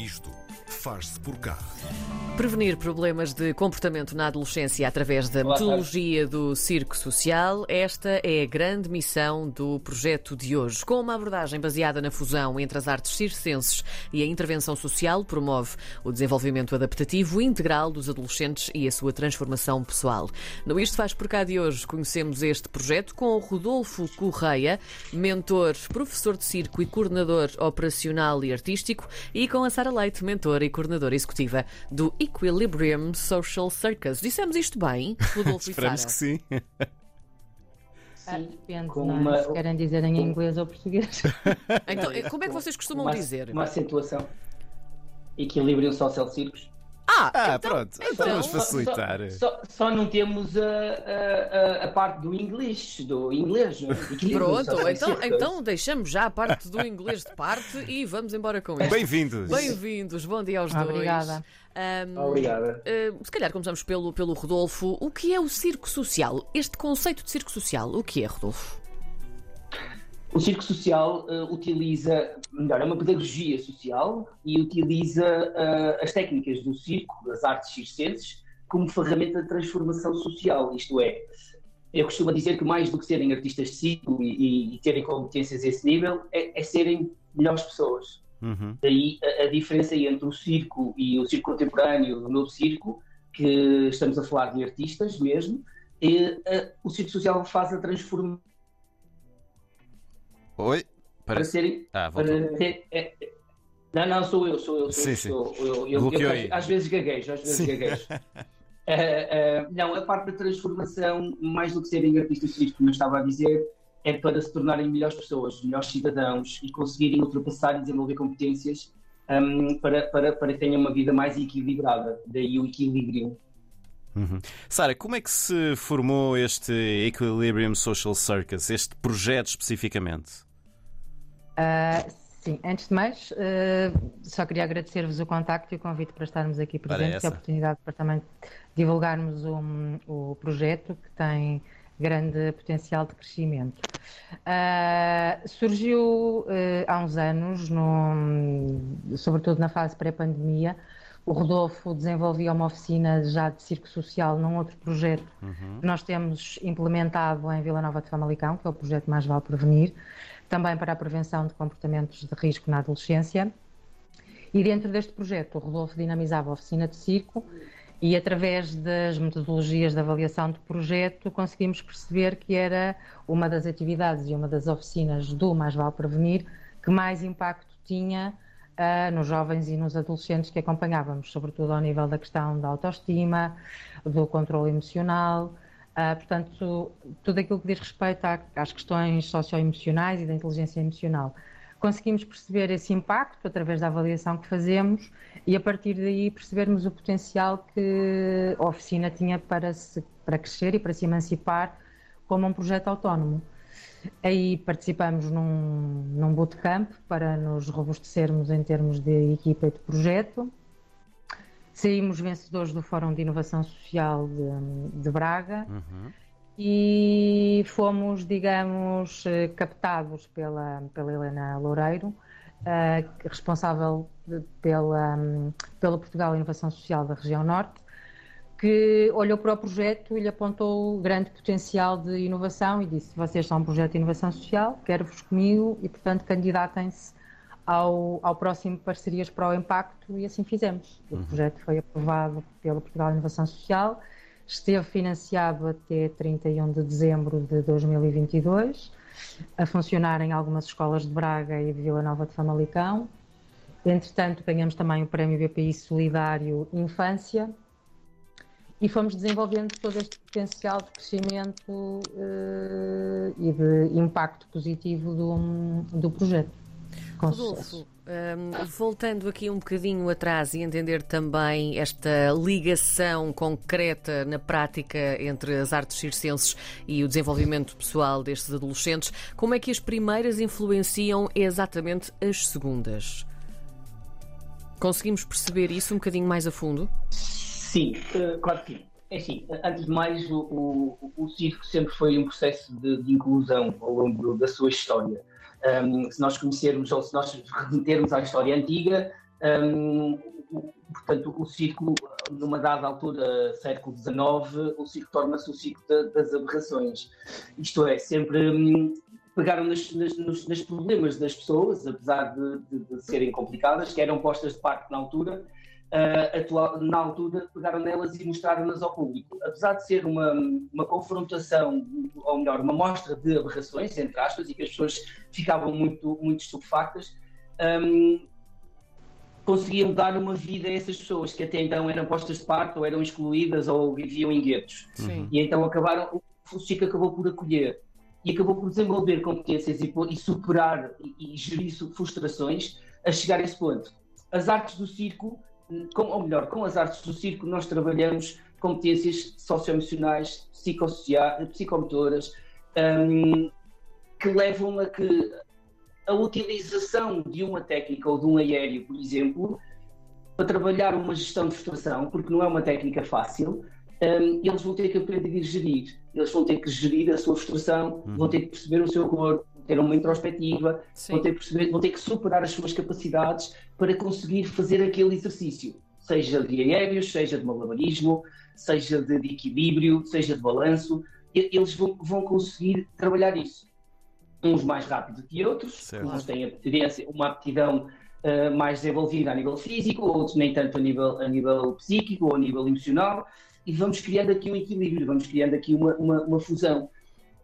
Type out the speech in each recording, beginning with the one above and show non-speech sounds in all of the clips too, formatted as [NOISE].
Isto faz-se por cá. Prevenir problemas de comportamento na adolescência através da Olá, metodologia do circo social, esta é a grande missão do projeto de hoje. Com uma abordagem baseada na fusão entre as artes circenses e a intervenção social, promove o desenvolvimento adaptativo integral dos adolescentes e a sua transformação pessoal. No Isto Faz Por Cá de hoje, conhecemos este projeto com o Rodolfo Correia, mentor, professor de circo e coordenador operacional e artístico, e com a Sara Leite, mentora e coordenadora executiva do Equilibrium Social Circus. Dissemos isto bem, Rodolfo e Sara? Esperamos que sim. Ah, depende, com não é? uma- Se querem dizer em inglês ou português. Então, [LAUGHS] como é que vocês costumam uma, dizer? Uma acentuação. Equilíbrio social circos. Ah, Ah, então, pronto. Então, então- vamos facilitar. Só, só- só não temos a, a, a, parte do inglês, do inglês. não é? Pronto, então, então deixamos já a parte do inglês de parte e vamos embora com isto. Bem-vindos. Bem-vindos, bom dia aos dois. Obrigada. Ahm, Obrigada. ah, se calhar começamos pelo, pelo Rodolfo. O que é o circo social? Este conceito de circo social, o que é, Rodolfo? O circo social eh, utiliza, melhor, é uma pedagogia social e utiliza eh, as técnicas do circo, das artes circenses, como ferramenta de transformação social. Isto é, eu costumo dizer que mais do que serem artistas de circo e, e- e terem competências a esse nível, é, é serem melhores pessoas. Uhum. Daí a, a diferença entre o circo e o circo contemporâneo, o novo circo, que estamos a falar de artistas mesmo, e, eh, o circo social faz a transformação Oi? para serem Ah, é- é- Não, não, sou eu, sou eu. Sou, Sim, eu, sim. sou eu, eu, eu, eu às vezes gaguejo, às vezes Sim. gaguejo. [LAUGHS] Eh, eh, não, a parte da transformação, mais do que serem artistas como eu estava a dizer, é para se tornarem melhores pessoas, melhores cidadãos e conseguirem ultrapassar e desenvolver competências hum, para, para, para que tenham uma vida mais equilibrada. Daí o equilíbrio. Uhum. Sara, como é que se formou este Equilibrium Social Circus, este projeto especificamente? Ah, sim, antes de mais, ah, só queria agradecer-vos o contacto e o convite para estarmos aqui presentes e a oportunidade para também divulgarmos o, o projeto que tem grande potencial de crescimento. Ah, surgiu ah, há uns anos, no- sobretudo na fase pré-pandemia, o Rodolfo desenvolvia uma oficina já de circo social num outro projeto que nós temos implementado em Vila Nova de Famalicão, que é o projeto Mais Vale Prevenir, também para a prevenção de comportamentos de risco na adolescência. E dentro deste projeto, o Rodolfo dinamizava a oficina de circo e, através das metodologias de avaliação de projeto, conseguimos perceber que era uma das atividades e uma das oficinas do Mais Vale Prevenir que mais impacto tinha ah, nos jovens e nos adolescentes que acompanhávamos, sobretudo ao nível da questão da autoestima, do controle emocional. Ah, portanto, tudo aquilo que diz respeito à- às questões socioemocionais e da inteligência emocional. Conseguimos perceber esse impacto através da avaliação que fazemos e, a partir daí, percebermos o potencial que a oficina tinha para, se, para crescer e para se emancipar como um projeto autónomo. Aí participamos num, num bootcamp para nos robustecermos em termos de equipa e de projeto. Saímos vencedores do Fórum de Inovação Social de, de Braga Uhum. e fomos, digamos, eh, captados pela, pela Helena Loureiro, eh, responsável de- pela, hum, pelo Portugal Inovação Social da região Norte, que olhou para o projeto e lhe apontou grande potencial de inovação e disse: Vocês são um projeto de inovação social, quero-vos comigo e, portanto, candidatem-se ao, ao próximo Parcerias para o Impacto e assim fizemos. O projeto foi aprovado pelo Portugal Inovação Social, esteve financiado até 31 de dezembro de 2022, a funcionar em algumas escolas de Braga e de Vila Nova de Famalicão. Entretanto, ganhamos também o Prémio BPI Solidário Infância e fomos desenvolvendo todo este potencial de crescimento eh, e de impacto positivo do, do projeto. Com sucesso. Rodolfo, hum, voltando aqui um bocadinho atrás e entender também esta ligação concreta na prática entre as artes circenses e o desenvolvimento pessoal destes adolescentes, como é que as primeiras influenciam exatamente as segundas? Conseguimos perceber isso um bocadinho mais a fundo? Sim, eh, claro que sim. É assim, antes de mais, o, o, o circo sempre foi um processo de, de inclusão ao longo da sua história. Um, se nós conhecermos ou se nós remetermos à história antiga, Um, portanto, o ciclo, numa dada altura, século XIX, o ciclo torna-se o ciclo das aberrações. Isto é, sempre hum, pegaram nos, problemas das pessoas, apesar de, de, de, serem complicadas, que eram postas de parte na altura, uh, atual, na altura pegaram nelas e mostraram-nas ao público. Apesar de ser uma, uma confrontação, ou melhor, uma mostra de aberrações, entre aspas, e que as pessoas ficavam muito, muito estupefactas, um, conseguiam dar uma vida a essas pessoas que até então eram postas de parte ou eram excluídas ou viviam em guetos. Sim. E então acabaram, o Chico acabou por acolher e acabou por desenvolver competências e, e superar e, e, gerir frustrações a chegar a esse ponto. As artes do circo, com, ou melhor, com as artes do circo nós trabalhamos competências socioemocionais, psicomotoras, um, que levam a que a utilização de uma técnica ou de um aéreo, por exemplo, para trabalhar uma gestão de frustração, porque não é uma técnica fácil, um, eles vão ter que aprender a gerir. Eles vão ter que gerir a sua frustração, uhum. vão ter que perceber o seu corpo, ter uma introspectiva, vão ter, que perceber, vão ter que superar as suas capacidades para conseguir fazer aquele exercício, seja de aéreos, seja de malabarismo, seja de, de equilíbrio, seja de balanço. Eles vão, vão conseguir trabalhar isso uns mais rápido que outros, certo. uns têm uma aptidão uh, mais desenvolvida a nível físico, outros nem tanto a nível, a nível psíquico ou a nível emocional, e vamos criando aqui um equilíbrio, vamos criando aqui uma, uma, uma fusão.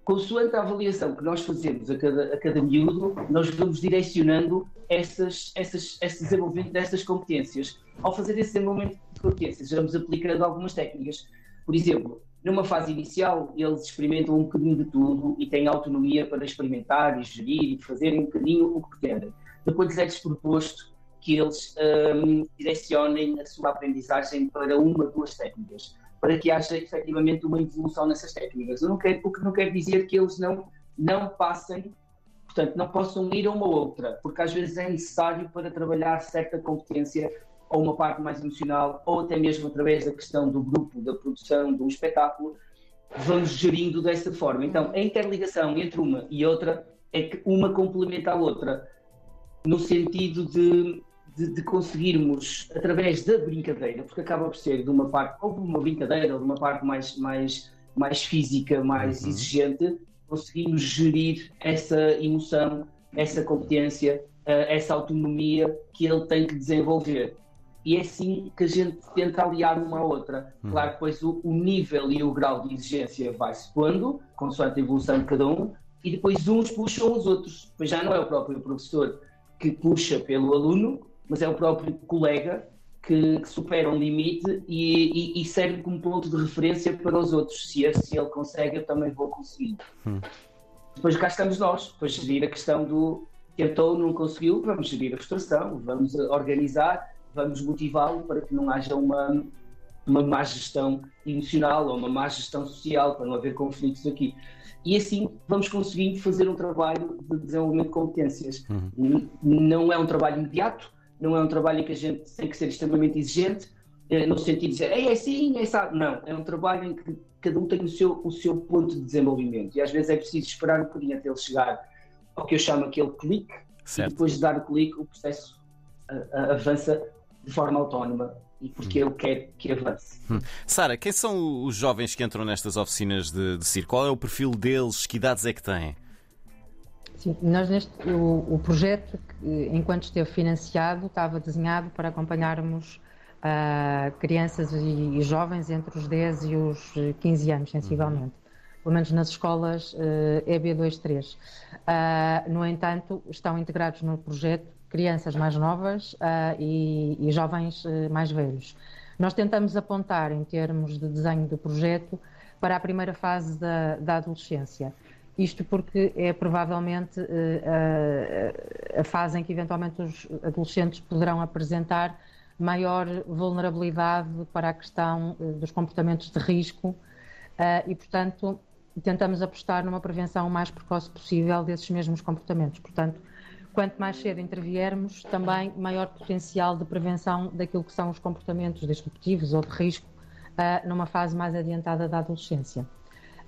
Consoante a avaliação que nós fazemos a cada, a cada miúdo, nós vamos direcionando essas, essas, esse desenvolvimento dessas competências. Ao fazer esse desenvolvimento de competências, vamos aplicando algumas técnicas. Por exemplo, numa fase inicial, eles experimentam um bocadinho de tudo e têm autonomia para experimentar e gerir e fazerem um bocadinho o que pretendem. Depois é-lhes proposto que eles um, direcionem a sua aprendizagem para uma, duas técnicas, para que haja efetivamente uma evolução nessas técnicas. Eu não quero, o que não quer dizer que eles não, não passem, portanto, não possam ir a uma outra, porque às vezes é necessário para trabalhar certa competência ou uma parte mais emocional, ou até mesmo através da questão do grupo, da produção, do espetáculo, vamos gerindo dessa forma. Então, a interligação entre uma e outra é que uma complementa a outra, no sentido de, de, de conseguirmos, através da brincadeira, porque acaba por ser de uma parte, ou de uma brincadeira, ou de uma parte mais, mais, mais física, mais uhum. exigente, conseguimos gerir essa emoção, essa competência, eh, essa autonomia que ele tem que desenvolver e é assim que a gente tenta aliar uma à outra. Hum. Claro depois o, o, nível e o grau de exigência vai-se pondo, consoante a evolução de cada um, e depois uns puxam os outros. Depois já não é o próprio professor que puxa pelo aluno, mas é o próprio colega que, que supera um limite e, e, e, serve como ponto de referência para os outros. Se, se ele consegue, eu também vou conseguir. Hum. Depois cá estamos nós, para gerir a questão do tentou, não conseguiu, vamos gerir a frustração, vamos organizar vamos motivá-lo para que não haja uma, uma má gestão emocional ou uma má gestão social, para não haver conflitos aqui. E assim vamos conseguindo fazer um trabalho de desenvolvimento de competências. Uhum. Não é um trabalho imediato, não é um trabalho em que a gente tem que ser extremamente exigente, eh, no sentido de dizer, é assim, é assim. Não, é um trabalho em que cada um tem o seu, o seu ponto de desenvolvimento. E às vezes é preciso esperar um bocadinho até ele chegar ao que eu chamo aquele clique, certo. e depois de dar o clique, o processo avança de forma autónoma e porque hum. ele quer que avance. Hum. Sara, quem são os jovens que entram nestas oficinas de, de circo? Qual é o perfil deles? Que idades é que têm? Sim, nós neste, o, o projeto, enquanto esteve financiado, estava desenhado para acompanharmos uh, crianças e, e, jovens entre os 10 e os 15 anos, sensivelmente. Uhum. Pelo menos nas escolas uh, EB23. Uh, no entanto, estão integrados no projeto crianças mais novas uh, e, e, jovens uh, mais velhos. Nós tentamos apontar, em termos de desenho do projeto, para a primeira fase da, da adolescência. Isto porque é provavelmente uh, a, a fase em que eventualmente os adolescentes poderão apresentar maior vulnerabilidade para a questão dos comportamentos de risco e, portanto, tentamos apostar numa prevenção o mais precoce possível desses mesmos comportamentos. Portanto, quanto mais cedo interviermos, também maior potencial de prevenção daquilo que são os comportamentos disruptivos ou de risco numa fase mais adiantada da adolescência.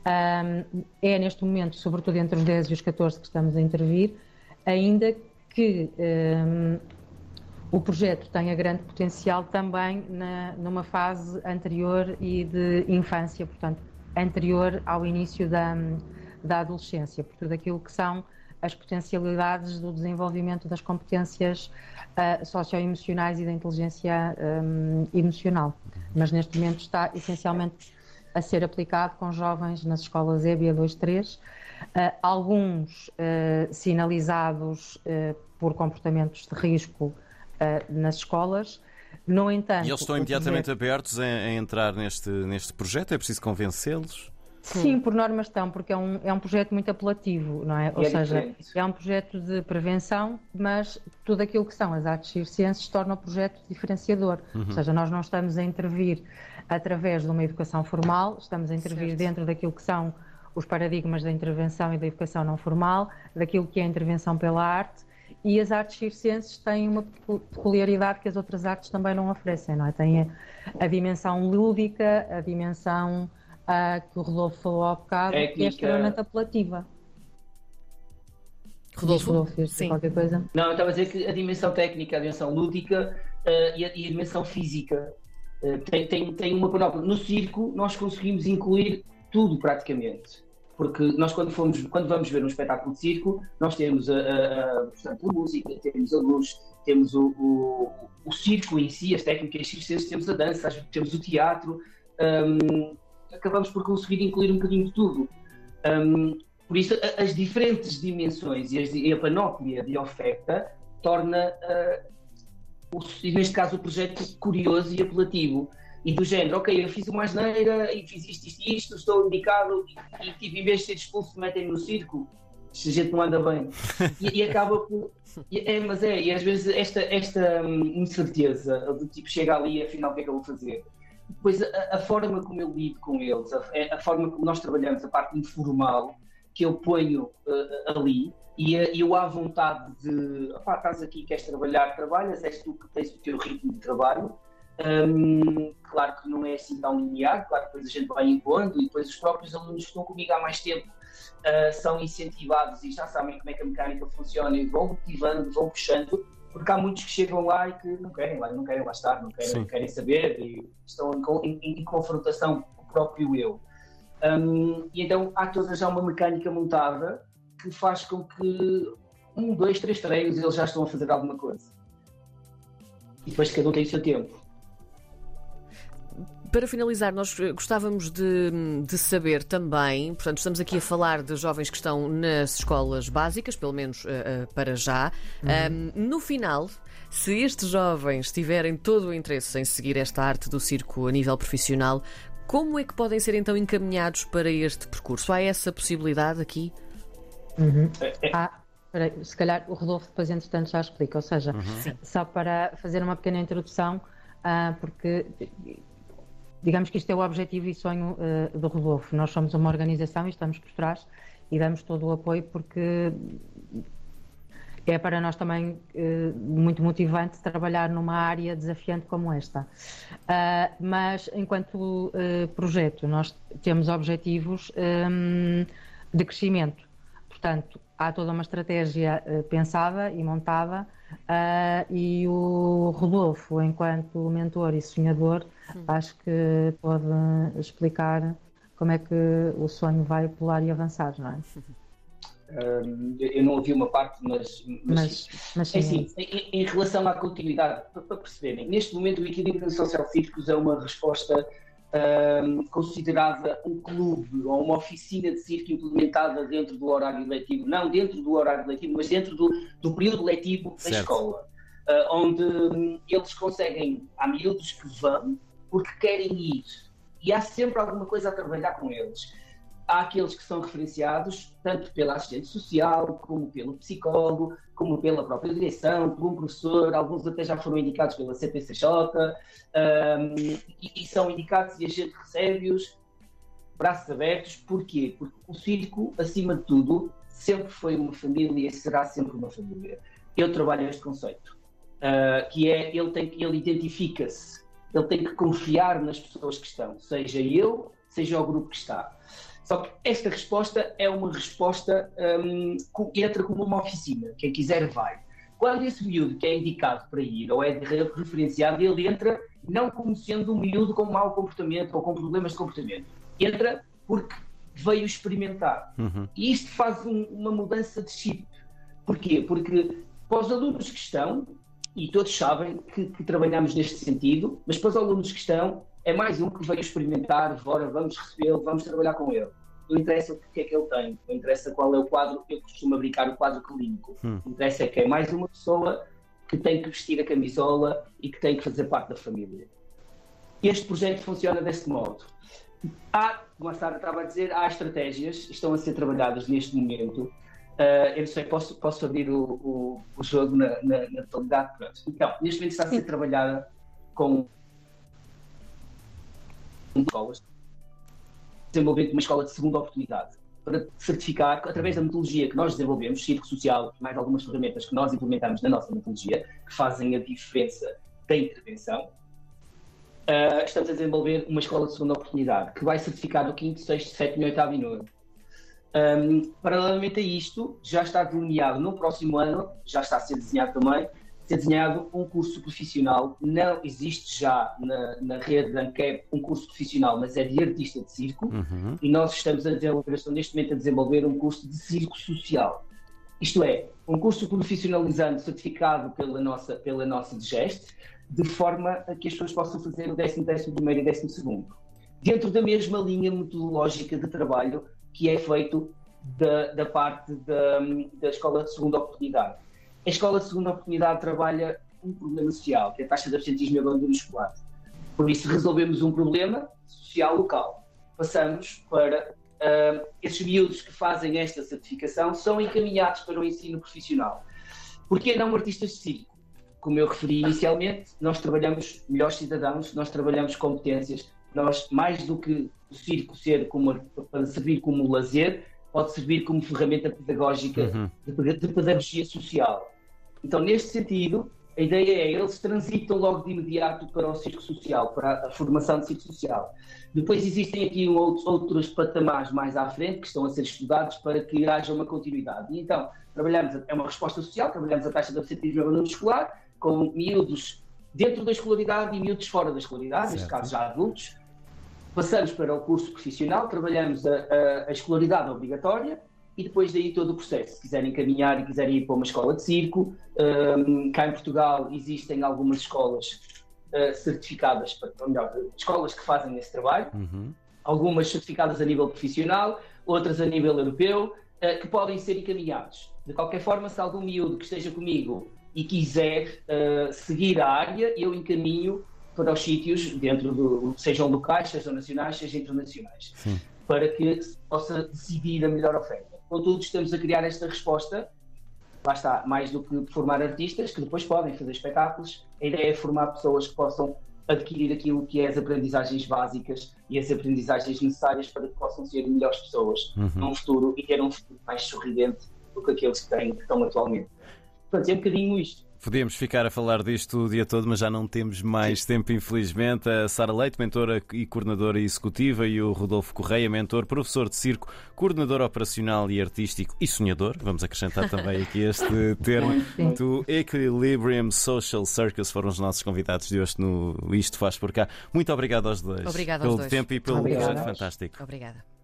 É neste momento, sobretudo entre os 10 e os 14 que estamos a intervir, ainda que um, o projeto tem a grande potencial também na, numa fase anterior e de infância, portanto, anterior ao início da, da adolescência, por tudo aquilo que são as potencialidades do desenvolvimento das competências uh, socioemocionais e da inteligência um, emocional. Mas neste momento está essencialmente a ser aplicado com jovens nas escolas EBIA 2-3, uh, alguns uh, sinalizados uh, por comportamentos de risco nas escolas. No entanto, e eles estão imediatamente projeto... abertos a, a, entrar neste, neste projeto? É preciso convencê-los? Sim, por norma estão, porque é um, é um projeto muito apelativo, não é? Ou é seja, diferente. é um projeto de prevenção, mas tudo aquilo que são as artes circenses torna o projeto diferenciador. Uhum. Ou seja, nós não estamos a intervir através de uma educação formal, estamos a intervir certo. dentro daquilo que são os paradigmas da intervenção e da educação não formal, daquilo que é a intervenção pela arte, e as artes circenses têm uma peculiaridade que as outras artes também não oferecem, não é? Tem a, a dimensão lúdica, a dimensão uh, que o Rodolfo falou há bocado, Técnica. que é extremamente apelativa. Rodolfo, Rodolfo sim. qualquer coisa? Não, eu estava a dizer que a dimensão técnica, a dimensão lúdica uh, e, a, e, a, dimensão física tem, tem, tem uma panóplia. No circo, nós conseguimos incluir tudo praticamente. Porque nós, quando, fomos, quando vamos ver um espetáculo de circo, nós temos a, a, a, portanto, a música, temos a luz, temos o, o, o circo em si, as técnicas circenses, temos a dança, temos o teatro. Um, acabamos por conseguir incluir um bocadinho de tudo. Um, por isso, as diferentes dimensões e, as, e, a panóplia de oferta torna, uh, o, neste caso, o projeto curioso e apelativo. E do género, ok, eu fiz uma asneira e fiz isto, isto, isto, estou indicado e, e tipo, em vez de ser expulso, metem-me no circo. Se a gente não anda bem. E, e acaba por. É, mas é, e às vezes esta, esta hum, incerteza do tipo, chega ali e afinal o que é que eu vou fazer? depois a, a, forma como eu lido com eles, a, a, forma como nós trabalhamos, a parte informal que eu ponho uh, ali e eu à vontade de opá, estás aqui, queres trabalhar, trabalhas, és tu que tens o teu ritmo de trabalho. Um, claro que não é assim tão linear, claro que depois a gente vai impondo e depois os próprios alunos que estão comigo há mais tempo uh, são incentivados e já sabem como é que a mecânica funciona e vão motivando, vão puxando porque há muitos que chegam lá e que não querem lá, não querem lá estar, não querem, não querem saber e estão em, em, em confrontação com o próprio eu. Um, e então há toda já uma mecânica montada que faz com que um, dois, três treinos eles já estão a fazer alguma coisa. E depois cada um tem o seu tempo. Para finalizar, nós gostávamos de, de, saber também, portanto, estamos aqui a falar de jovens que estão nas escolas básicas, pelo menos uh, uh, para já. Uhum. Um, no final, se estes jovens tiverem todo o interesse em seguir esta arte do circo a nível profissional, como é que podem ser então encaminhados para este percurso? Há essa possibilidade aqui? Uhum. Ah, se calhar o Rodolfo depois, entretanto, já explica. Ou seja, uhum. só para fazer uma pequena introdução, uh, porque digamos que isto é o objetivo e sonho uh, do Rodolfo. Nós somos uma organização e estamos por trás e damos todo o apoio porque é para nós também uh, muito motivante trabalhar numa área desafiante como esta. Uh, mas, enquanto uh, projeto, nós temos objetivos um, de crescimento. Portanto, há toda uma estratégia pensada e montada Uh, e o Rodolfo, enquanto mentor e sonhador, hum. acho que pode explicar como é que o sonho vai pular e avançar, não é? [LAUGHS] eu não ouvi uma parte, mas, mas, mas, mas é sim, assim, em, em, relação à continuidade, para, para, perceberem, neste momento o equilíbrio social círculos é uma resposta um, considerada um clube ou uma oficina de circo implementada dentro do horário letivo, não dentro do horário letivo, mas dentro do, do período letivo da certo. escola, uh, onde um, eles conseguem, há miúdos que vão porque querem ir. E há sempre alguma coisa a trabalhar com eles há aqueles que são referenciados tanto pela assistente social, como pelo psicólogo, como pela própria direção, por um professor, alguns até já foram indicados pela CPCJ, um, e, e, são indicados e a gente recebe-os braços abertos. Porquê? Porque o circo, acima de tudo, sempre foi uma família e será sempre uma família. Eu trabalho este conceito, uh, que é, ele, tem, ele identifica-se, ele tem que confiar nas pessoas que estão, seja ele, seja o grupo que está. Só que esta resposta é uma resposta um, que entra como uma oficina. Quem quiser vai. quando esse miúdo que é indicado para ir ou é referenciado, ele entra não como sendo um miúdo com mau comportamento ou com problemas de comportamento. Entra porque veio experimentar. Uhum. E isto faz um, uma mudança de chip. Porquê? Porque para os alunos que estão, e todos sabem que, que trabalhamos neste sentido, mas para os alunos que estão, é mais um que veio experimentar, bora, vamos recebê-lo, vamos trabalhar com ele. Não interessa o que é que ele tem, não interessa qual é o quadro, eu costumo brincar o quadro clínico. Hum. Interessa é que é mais uma pessoa que tem que vestir a camisola e que tem que fazer parte da família. Este projeto funciona deste modo. Há, como a Sara estava a dizer, há estratégias, estão a ser trabalhadas neste momento. Uh, eu não sei, posso, posso abrir o, o, o jogo na, na, na totalidade? Pronto. Então, neste momento está a ser trabalhada com escolas, desenvolvendo uma escola de segunda oportunidade para certificar, através da metodologia que nós desenvolvemos, Circo Social, mais algumas ferramentas que nós implementamos na nossa metodologia, que fazem a diferença da intervenção, uh, estamos a desenvolver uma escola de segunda oportunidade, que vai certificar no 5, 6, 7, 8 e 9. Um, paralelamente a isto, já está delineado no próximo ano, já está a ser desenhado também, ser desenhado um curso profissional. Não existe já na, na rede da ANCAP um curso profissional, mas é de artista de circo. Uhum. E nós estamos a desenvolver, estamos neste momento a desenvolver um curso de circo social. Isto é, um curso profissionalizante certificado pela nossa, pela nossa digeste, de forma a que as pessoas possam fazer o 10, 11 primeiro e 12 segundo. Dentro da mesma linha metodológica de trabalho que é feito da, da parte da, da Escola de Segunda Oportunidade a escola de segunda oportunidade trabalha um problema social, que é a taxa de absentismo e abandono escolar. Por isso, resolvemos um problema social local. Passamos para uh, esses miúdos que fazem esta certificação são encaminhados para o ensino profissional. Porquê não artistas de circo? Como eu referi inicialmente, nós trabalhamos melhores cidadãos, nós trabalhamos competências, nós, mais do que o circo ser como, para servir como lazer, pode servir como ferramenta pedagógica uhum. de, de pedagogia social. Então, neste sentido, a ideia é eles transitam logo de imediato para o circo social, para a formação de circo social. Depois existem aqui outros, outros patamares mais à frente que estão a ser estudados para que haja uma continuidade. E então, trabalhamos, é uma resposta social, trabalhamos a taxa de absentismo abandono escolar, com miúdos dentro da escolaridade e miúdos fora da escolaridade, neste caso já adultos. Passamos para o curso profissional, trabalhamos a, a, a escolaridade obrigatória, e depois daí todo o processo. Se quiserem caminhar e quiserem ir para uma escola de circo, um, cá em Portugal existem algumas escolas uh, certificadas, ou melhor, escolas que fazem esse trabalho, uhum. algumas certificadas a nível profissional, outras a nível europeu, uh, que podem ser encaminhados. De qualquer forma, se algum miúdo que esteja comigo e quiser uh, seguir a área, eu encaminho para os sítios, dentro do, sejam locais, sejam nacionais, sejam internacionais, Sim. para que se possa decidir a melhor oferta. Contudo, estamos a criar esta resposta, lá está, mais do que formar artistas, que depois podem fazer espetáculos, a ideia é formar pessoas que possam adquirir aquilo que é as aprendizagens básicas e as aprendizagens necessárias para que possam ser melhores pessoas uhum. num futuro e ter um futuro mais sorridente do que aqueles que têm, que estão atualmente. Portanto, é um bocadinho isto. Podíamos ficar a falar disto o dia todo, mas já não temos mais Sim. tempo, infelizmente. A Sara Leite, mentora e coordenadora executiva, e o Rodolfo Correia, mentor, professor de circo, coordenador operacional e artístico e sonhador. Vamos acrescentar também aqui este [LAUGHS] termo do Equilibrium Social Circus. Foram os nossos convidados de hoje no Isto Faz Por Cá. Muito obrigado aos dois pelo dois. tempo e pelo projeto fantástico. Obrigada.